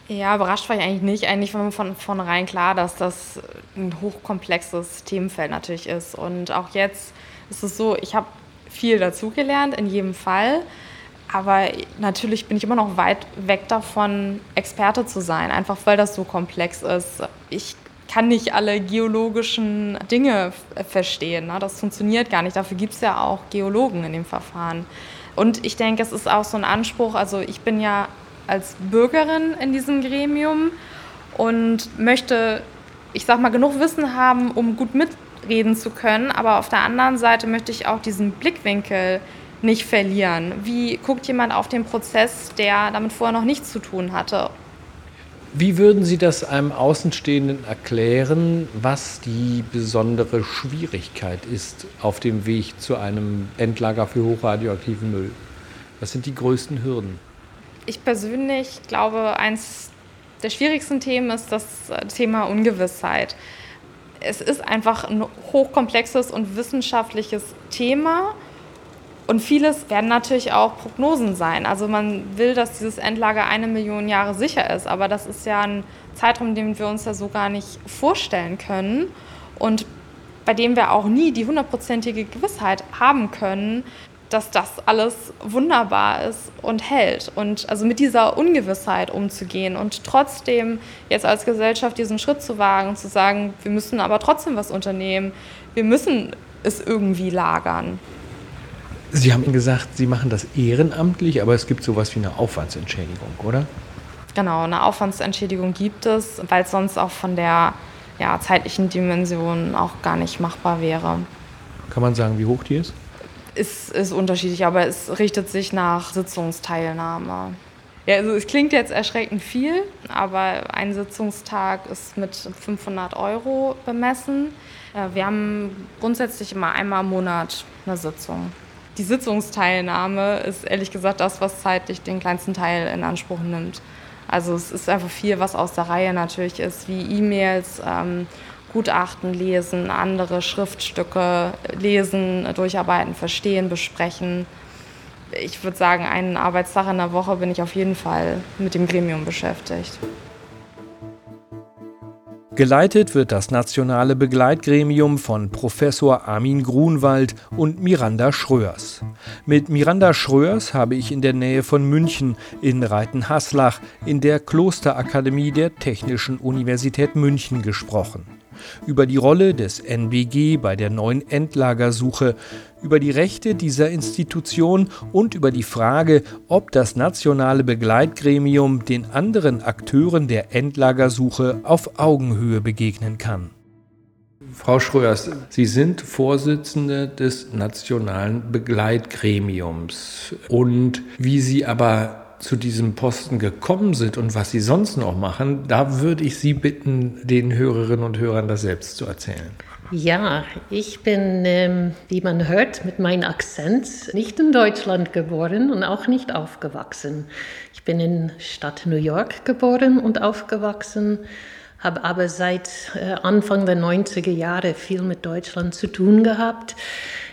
Ja, überrascht war ich eigentlich nicht. Eigentlich war mir von vornherein klar, dass das ein hochkomplexes Themenfeld natürlich ist. Und auch jetzt ist es so, ich habe viel dazugelernt, in jedem Fall. Aber natürlich bin ich immer noch weit weg davon, Experte zu sein, einfach weil das so komplex ist. Ich kann nicht alle geologischen Dinge verstehen. Ne? Das funktioniert gar nicht. Dafür gibt es ja auch Geologen in dem Verfahren. Und ich denke, es ist auch so ein Anspruch. Also ich bin ja als Bürgerin in diesem Gremium und möchte, ich sag mal, genug Wissen haben, um gut mitreden zu können. Aber auf der anderen Seite möchte ich auch diesen Blickwinkel nicht verlieren? Wie guckt jemand auf den Prozess, der damit vorher noch nichts zu tun hatte? Wie würden Sie das einem Außenstehenden erklären, was die besondere Schwierigkeit ist auf dem Weg zu einem Endlager für hochradioaktiven Müll? Was sind die größten Hürden? Ich persönlich glaube, eines der schwierigsten Themen ist das Thema Ungewissheit. Es ist einfach ein hochkomplexes und wissenschaftliches Thema und vieles werden natürlich auch Prognosen sein. Also man will, dass dieses Endlager eine Million Jahre sicher ist, aber das ist ja ein Zeitraum, den wir uns ja so gar nicht vorstellen können und bei dem wir auch nie die hundertprozentige Gewissheit haben können, dass das alles wunderbar ist und hält. Und also mit dieser Ungewissheit umzugehen und trotzdem jetzt als Gesellschaft diesen Schritt zu wagen und zu sagen, wir müssen aber trotzdem was unternehmen, wir müssen es irgendwie lagern. Sie haben gesagt, Sie machen das ehrenamtlich, aber es gibt sowas wie eine Aufwandsentschädigung, oder? Genau, eine Aufwandsentschädigung gibt es, weil es sonst auch von der ja, zeitlichen Dimension auch gar nicht machbar wäre. Kann man sagen, wie hoch die ist? Es ist unterschiedlich, aber es richtet sich nach Sitzungsteilnahme. Ja, also es klingt jetzt erschreckend viel, aber ein Sitzungstag ist mit 500 Euro bemessen. Wir haben grundsätzlich immer einmal im Monat eine Sitzung die Sitzungsteilnahme ist ehrlich gesagt das, was zeitlich den kleinsten Teil in Anspruch nimmt. Also es ist einfach viel, was aus der Reihe natürlich ist, wie E-Mails, ähm, Gutachten lesen, andere Schriftstücke lesen, durcharbeiten, verstehen, besprechen. Ich würde sagen, einen Arbeitstag in der Woche bin ich auf jeden Fall mit dem Gremium beschäftigt. Geleitet wird das nationale Begleitgremium von Professor Armin Grunwald und Miranda Schröers. Mit Miranda Schröers habe ich in der Nähe von München in Reitenhaslach in der Klosterakademie der Technischen Universität München gesprochen über die Rolle des NBG bei der neuen Endlagersuche, über die Rechte dieser Institution und über die Frage, ob das nationale Begleitgremium den anderen Akteuren der Endlagersuche auf Augenhöhe begegnen kann. Frau Schröers, Sie sind Vorsitzende des nationalen Begleitgremiums. Und wie Sie aber zu diesem Posten gekommen sind und was Sie sonst noch machen, da würde ich Sie bitten, den Hörerinnen und Hörern das selbst zu erzählen. Ja, ich bin, ähm, wie man hört, mit meinem Akzent nicht in Deutschland geboren und auch nicht aufgewachsen. Ich bin in Stadt New York geboren und aufgewachsen, habe aber seit äh, Anfang der 90er Jahre viel mit Deutschland zu tun gehabt.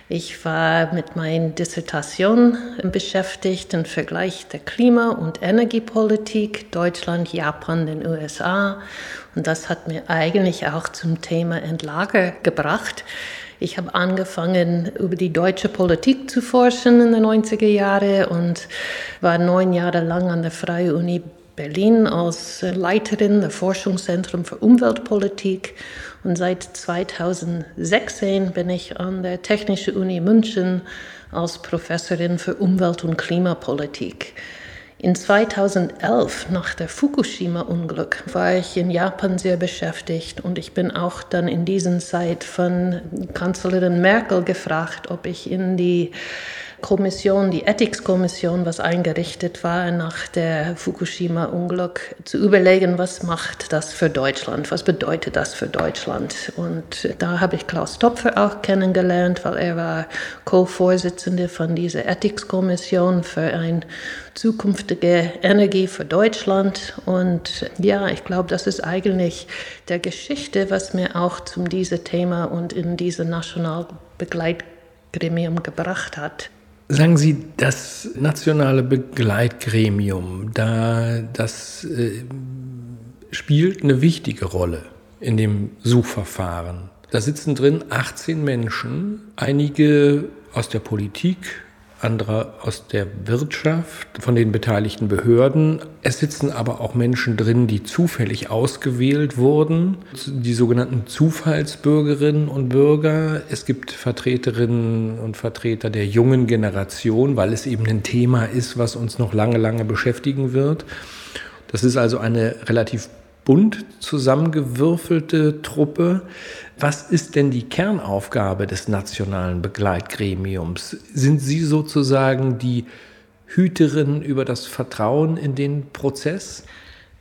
Ich war mit meiner Dissertation beschäftigt im Vergleich der Klima- und Energiepolitik Deutschland, Japan, den USA. Und das hat mir eigentlich auch zum Thema Endlager gebracht. Ich habe angefangen, über die deutsche Politik zu forschen in den 90er Jahren und war neun Jahre lang an der Freie Uni Berlin als Leiterin des Forschungszentrums für Umweltpolitik und seit 2016 bin ich an der Technischen Uni München als Professorin für Umwelt- und Klimapolitik. In 2011, nach der Fukushima-Unglück, war ich in Japan sehr beschäftigt und ich bin auch dann in dieser Zeit von Kanzlerin Merkel gefragt, ob ich in die Kommission, die Ethics-Kommission, was eingerichtet war nach der Fukushima-Unglück, zu überlegen, was macht das für Deutschland, was bedeutet das für Deutschland. Und da habe ich Klaus Topfer auch kennengelernt, weil er war Co-Vorsitzende von dieser Ethics-Kommission für eine zukünftige Energie für Deutschland. Und ja, ich glaube, das ist eigentlich der Geschichte, was mir auch zu diesem Thema und in diese Nationalbegleitgremium gebracht hat. Sagen Sie, das nationale Begleitgremium, da das äh, spielt eine wichtige Rolle in dem Suchverfahren. Da sitzen drin 18 Menschen, einige aus der Politik, andere aus der Wirtschaft, von den beteiligten Behörden. Es sitzen aber auch Menschen drin, die zufällig ausgewählt wurden, die sogenannten Zufallsbürgerinnen und Bürger. Es gibt Vertreterinnen und Vertreter der jungen Generation, weil es eben ein Thema ist, was uns noch lange, lange beschäftigen wird. Das ist also eine relativ bunt zusammengewürfelte Truppe. Was ist denn die Kernaufgabe des nationalen Begleitgremiums? Sind Sie sozusagen die Hüterin über das Vertrauen in den Prozess?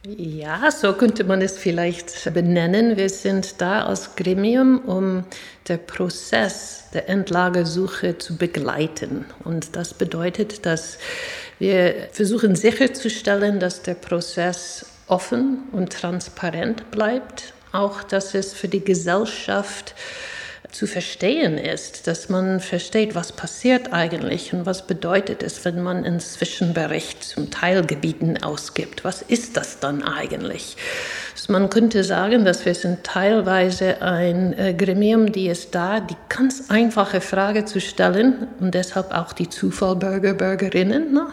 Ja, so könnte man es vielleicht benennen. Wir sind da als Gremium, um den Prozess der Endlagersuche zu begleiten. Und das bedeutet, dass wir versuchen sicherzustellen, dass der Prozess offen und transparent bleibt, auch dass es für die Gesellschaft zu verstehen ist, dass man versteht, was passiert eigentlich und was bedeutet es, wenn man einen Zwischenbericht zum Teilgebieten ausgibt. Was ist das dann eigentlich? Also man könnte sagen, dass wir sind teilweise ein äh, Gremium, die ist da, die ganz einfache Frage zu stellen und deshalb auch die Zufallbürger, Bürgerinnen. Ne?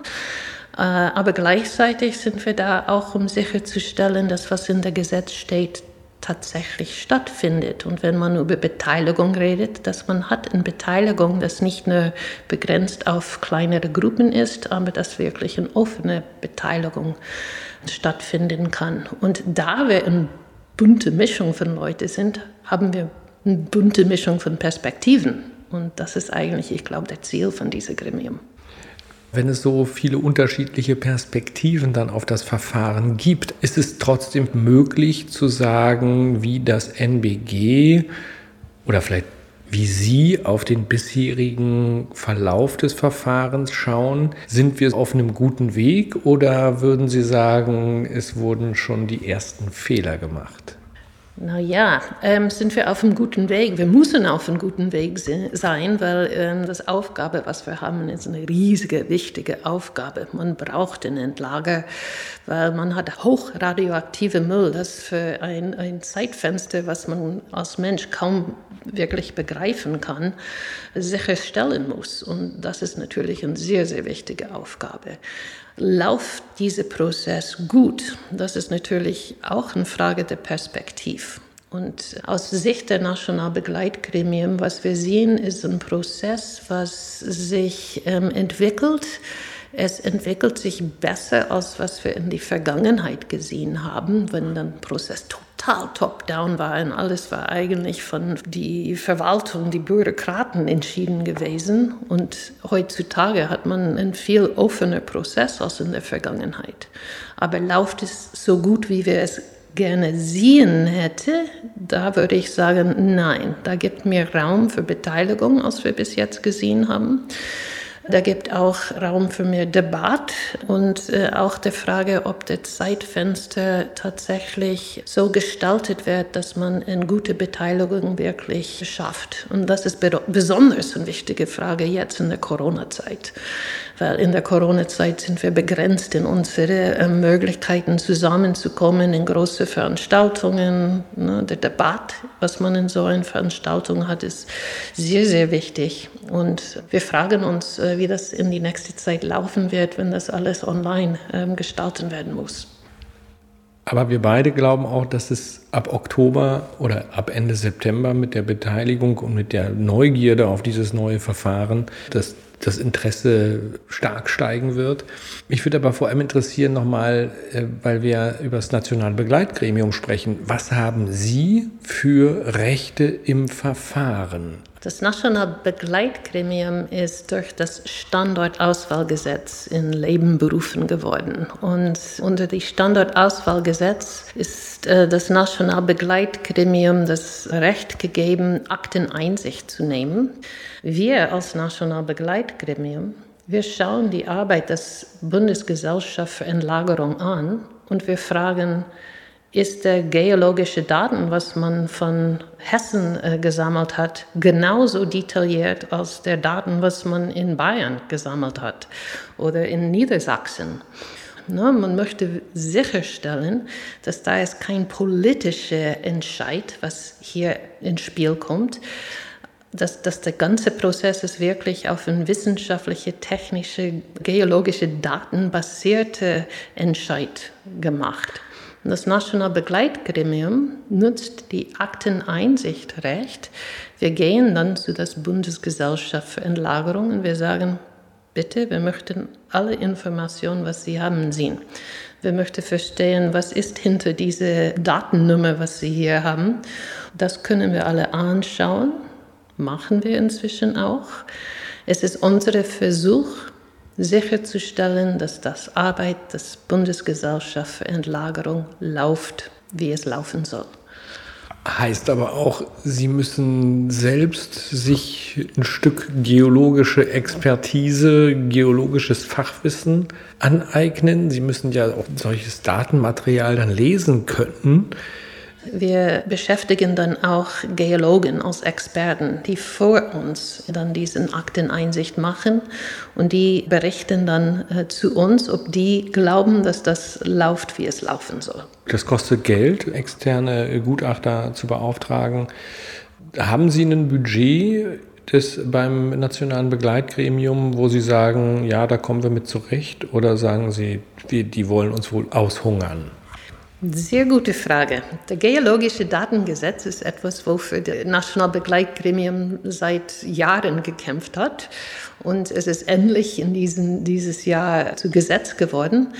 Äh, aber gleichzeitig sind wir da auch, um sicherzustellen, dass was in der Gesetz steht, tatsächlich stattfindet. Und wenn man über Beteiligung redet, dass man hat eine Beteiligung, das nicht nur begrenzt auf kleinere Gruppen ist, aber dass wirklich eine offene Beteiligung stattfinden kann. Und da wir eine bunte Mischung von Leuten sind, haben wir eine bunte Mischung von Perspektiven. Und das ist eigentlich, ich glaube, der Ziel von diesem Gremium. Wenn es so viele unterschiedliche Perspektiven dann auf das Verfahren gibt, ist es trotzdem möglich zu sagen, wie das NBG oder vielleicht wie Sie auf den bisherigen Verlauf des Verfahrens schauen. Sind wir auf einem guten Weg oder würden Sie sagen, es wurden schon die ersten Fehler gemacht? Naja, ähm, sind wir auf einem guten Weg. Wir müssen auf einem guten Weg sein, weil ähm, das Aufgabe, was wir haben, ist eine riesige, wichtige Aufgabe. Man braucht ein Endlager, weil man hat hochradioaktive Müll, das für ein, ein Zeitfenster, was man als Mensch kaum wirklich begreifen kann, sicherstellen muss. Und das ist natürlich eine sehr, sehr wichtige Aufgabe läuft dieser Prozess gut? Das ist natürlich auch eine Frage der Perspektive. Und aus Sicht der Nationalbegleitgremien, was wir sehen, ist ein Prozess, was sich ähm, entwickelt. Es entwickelt sich besser, als was wir in der Vergangenheit gesehen haben, wenn der Prozess total top-down war und alles war eigentlich von der Verwaltung, die Bürokraten entschieden gewesen. Und heutzutage hat man einen viel offener Prozess als in der Vergangenheit. Aber läuft es so gut, wie wir es gerne sehen hätte, da würde ich sagen, nein, da gibt mir Raum für Beteiligung, als wir bis jetzt gesehen haben. Da gibt auch Raum für mehr Debatte und äh, auch der Frage, ob das Zeitfenster tatsächlich so gestaltet wird, dass man eine gute Beteiligung wirklich schafft. Und das ist besonders eine wichtige Frage jetzt in der Corona-Zeit weil in der Corona-Zeit sind wir begrenzt in unsere äh, Möglichkeiten zusammenzukommen in große Veranstaltungen. Ne? Der Debatte, was man in so einer Veranstaltung hat, ist sehr, sehr wichtig. Und wir fragen uns, äh, wie das in die nächste Zeit laufen wird, wenn das alles online ähm, gestaltet werden muss. Aber wir beide glauben auch, dass es ab Oktober oder ab Ende September mit der Beteiligung und mit der Neugierde auf dieses neue Verfahren, dass das Interesse stark steigen wird. Mich würde aber vor allem interessieren nochmal, äh, weil wir über das nationale Begleitgremium sprechen, was haben Sie für Rechte im Verfahren? Das nationale Begleitgremium ist durch das Standortauswahlgesetz in Leben berufen geworden. Und unter dem Standortauswahlgesetz ist äh, das nationale Begleitgremium das Recht gegeben, Akteneinsicht zu nehmen. Wir als nationale Begleitgremium, wir schauen die Arbeit des Bundesgesellschaft für Entlagerung an und wir fragen, ist der geologische Daten, was man von Hessen äh, gesammelt hat, genauso detailliert als der Daten, was man in Bayern gesammelt hat oder in Niedersachsen. Ne, man möchte sicherstellen, dass da ist kein politischer Entscheid, was hier ins Spiel kommt, dass, dass der ganze Prozess ist wirklich auf ein wissenschaftliche, technische, geologische, datenbasierte Entscheid gemacht. Das Nationale Begleitgremium nutzt die Akteneinsichtrecht. Wir gehen dann zu der Bundesgesellschaft für Entlagerung und wir sagen, bitte, wir möchten alle Informationen, was Sie haben, sehen. Wir möchten verstehen, was ist hinter dieser Datennummer, was Sie hier haben. Das können wir alle anschauen, machen wir inzwischen auch. Es ist unser Versuch, sicherzustellen, dass das Arbeit des Bundesgesellschaft für Entlagerung läuft, wie es laufen soll. Heißt aber auch, Sie müssen selbst sich ein Stück geologische Expertise, geologisches Fachwissen aneignen. Sie müssen ja auch solches Datenmaterial dann lesen können. Wir beschäftigen dann auch Geologen als Experten, die vor uns dann diesen Akteneinsicht machen und die berichten dann äh, zu uns, ob die glauben, dass das läuft, wie es laufen soll. Das kostet Geld, externe Gutachter zu beauftragen. Haben Sie ein Budget des, beim nationalen Begleitgremium, wo Sie sagen, ja, da kommen wir mit zurecht? Oder sagen Sie, die, die wollen uns wohl aushungern? Sehr gute Frage. Der geologische Datengesetz ist etwas, wofür das Nationalbegleitgremium seit Jahren gekämpft hat. Und es ist endlich in diesen, dieses Jahr zu Gesetz geworden.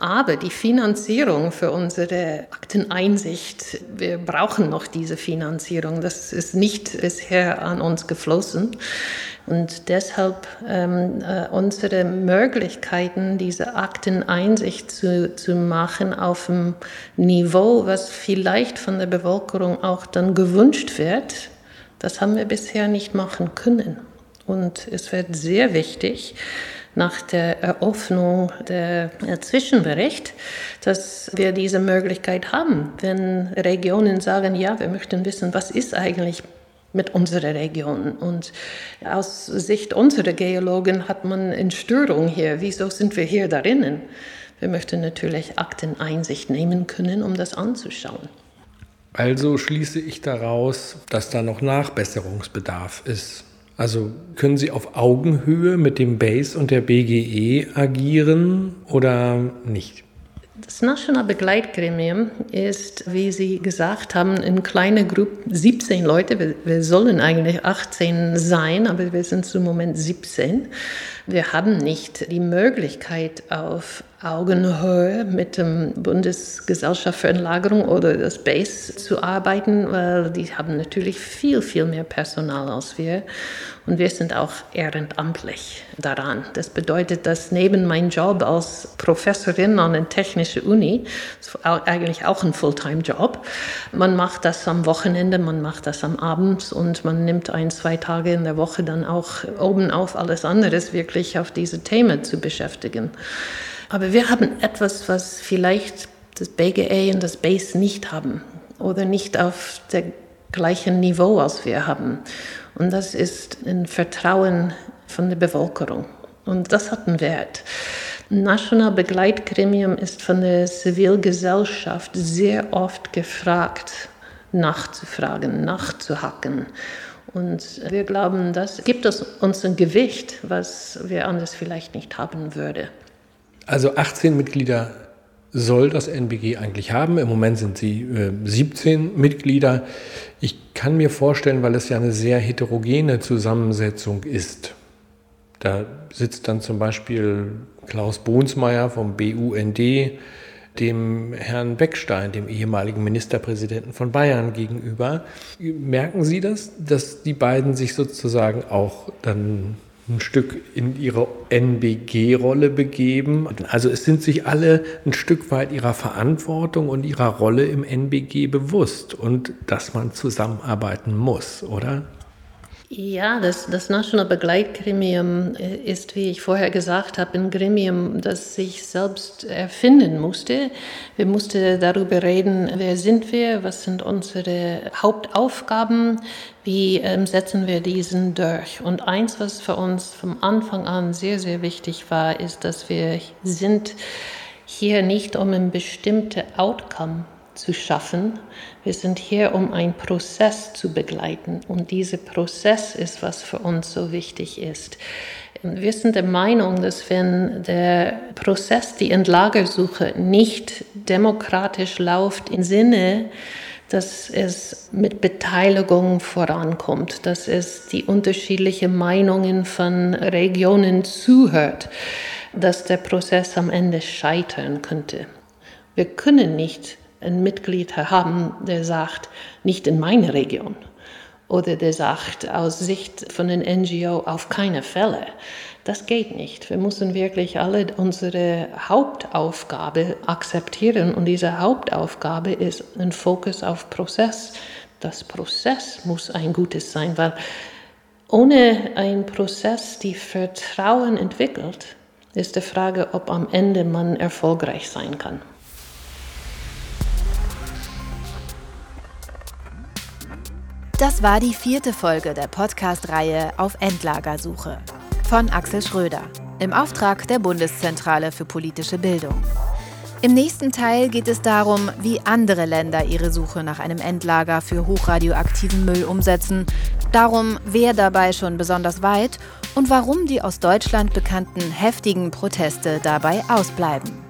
Aber die Finanzierung für unsere Akteneinsicht, wir brauchen noch diese Finanzierung. Das ist nicht bisher an uns geflossen. Und deshalb ähm, äh, unsere Möglichkeiten, diese Akteneinsicht zu, zu machen auf einem Niveau, was vielleicht von der Bevölkerung auch dann gewünscht wird, das haben wir bisher nicht machen können. Und es wird sehr wichtig, nach der Eröffnung der Zwischenbericht, dass wir diese Möglichkeit haben. Wenn Regionen sagen, ja, wir möchten wissen, was ist eigentlich mit unserer Region. Und aus Sicht unserer Geologen hat man eine Störung hier. Wieso sind wir hier darinnen? Wir möchten natürlich Akteneinsicht nehmen können, um das anzuschauen. Also schließe ich daraus, dass da noch Nachbesserungsbedarf ist. Also können Sie auf Augenhöhe mit dem BASE und der BGE agieren oder nicht? Das Nationalbegleitgremium ist, wie Sie gesagt haben, in kleiner Gruppe 17 Leute. Wir, wir, sollen eigentlich 18 sein, aber wir sind zum Moment 17. Wir haben nicht die Möglichkeit, auf Augenhöhe mit dem Bundesgesellschaft für Entlagerung oder das BASE zu arbeiten, weil die haben natürlich viel, viel mehr Personal als wir und wir sind auch ehrenamtlich daran. Das bedeutet, dass neben meinem Job als Professorin an einer technischen Uni, eigentlich auch ein Fulltime-Job, man macht das am Wochenende, man macht das am Abend und man nimmt ein, zwei Tage in der Woche dann auch oben auf alles anderes wirklich auf diese Themen zu beschäftigen. Aber wir haben etwas, was vielleicht das BGA und das BASE nicht haben oder nicht auf dem gleichen Niveau, als wir haben. Und das ist ein Vertrauen von der Bevölkerung. Und das hat einen Wert. National Begleitgremium ist von der Zivilgesellschaft sehr oft gefragt, nachzufragen, nachzuhacken. Und wir glauben, das gibt uns ein Gewicht, was wir anders vielleicht nicht haben würden. Also 18 Mitglieder soll das NBG eigentlich haben. Im Moment sind sie äh, 17 Mitglieder. Ich kann mir vorstellen, weil es ja eine sehr heterogene Zusammensetzung ist. Da sitzt dann zum Beispiel Klaus Bohnsmeier vom BUND, dem Herrn Beckstein, dem ehemaligen Ministerpräsidenten von Bayern, gegenüber. Merken Sie das, dass die beiden sich sozusagen auch dann ein Stück in ihre NBG-Rolle begeben. Also es sind sich alle ein Stück weit ihrer Verantwortung und ihrer Rolle im NBG bewusst und dass man zusammenarbeiten muss, oder? Ja, das, das National Begleitgremium äh, ist, wie ich vorher gesagt habe, ein Gremium, das sich selbst erfinden musste. Wir mussten darüber reden, wer sind wir, was sind unsere Hauptaufgaben, wie ähm, setzen wir diesen durch. Und eins, was für uns vom Anfang an sehr, sehr wichtig war, ist, dass wir sind hier nicht um ein bestimmtes Outcome zu schaffen. Wir sind hier, um einen Prozess zu begleiten. Und dieser Prozess ist, was für uns so wichtig ist. Wir sind der Meinung, dass wenn der Prozess, die Entlagersuche nicht demokratisch läuft im Sinne, dass es mit Beteiligung vorankommt, dass es die unterschiedlichen Meinungen von Regionen zuhört, dass der Prozess am Ende scheitern könnte. Wir können nicht ein Mitglied haben, der sagt, nicht in meine Region. Oder der sagt aus Sicht von den NGO auf keine Fälle. Das geht nicht. Wir müssen wirklich alle unsere Hauptaufgabe akzeptieren. Und diese Hauptaufgabe ist ein Fokus auf Prozess. Das Prozess muss ein gutes sein, weil ohne einen Prozess, die Vertrauen entwickelt, ist die Frage, ob am Ende man erfolgreich sein kann. Das war die vierte Folge der Podcast-Reihe auf Endlagersuche von Axel Schröder im Auftrag der Bundeszentrale für politische Bildung. Im nächsten Teil geht es darum, wie andere Länder ihre Suche nach einem Endlager für hochradioaktiven Müll umsetzen, darum, wer dabei schon besonders weit und warum die aus Deutschland bekannten heftigen Proteste dabei ausbleiben.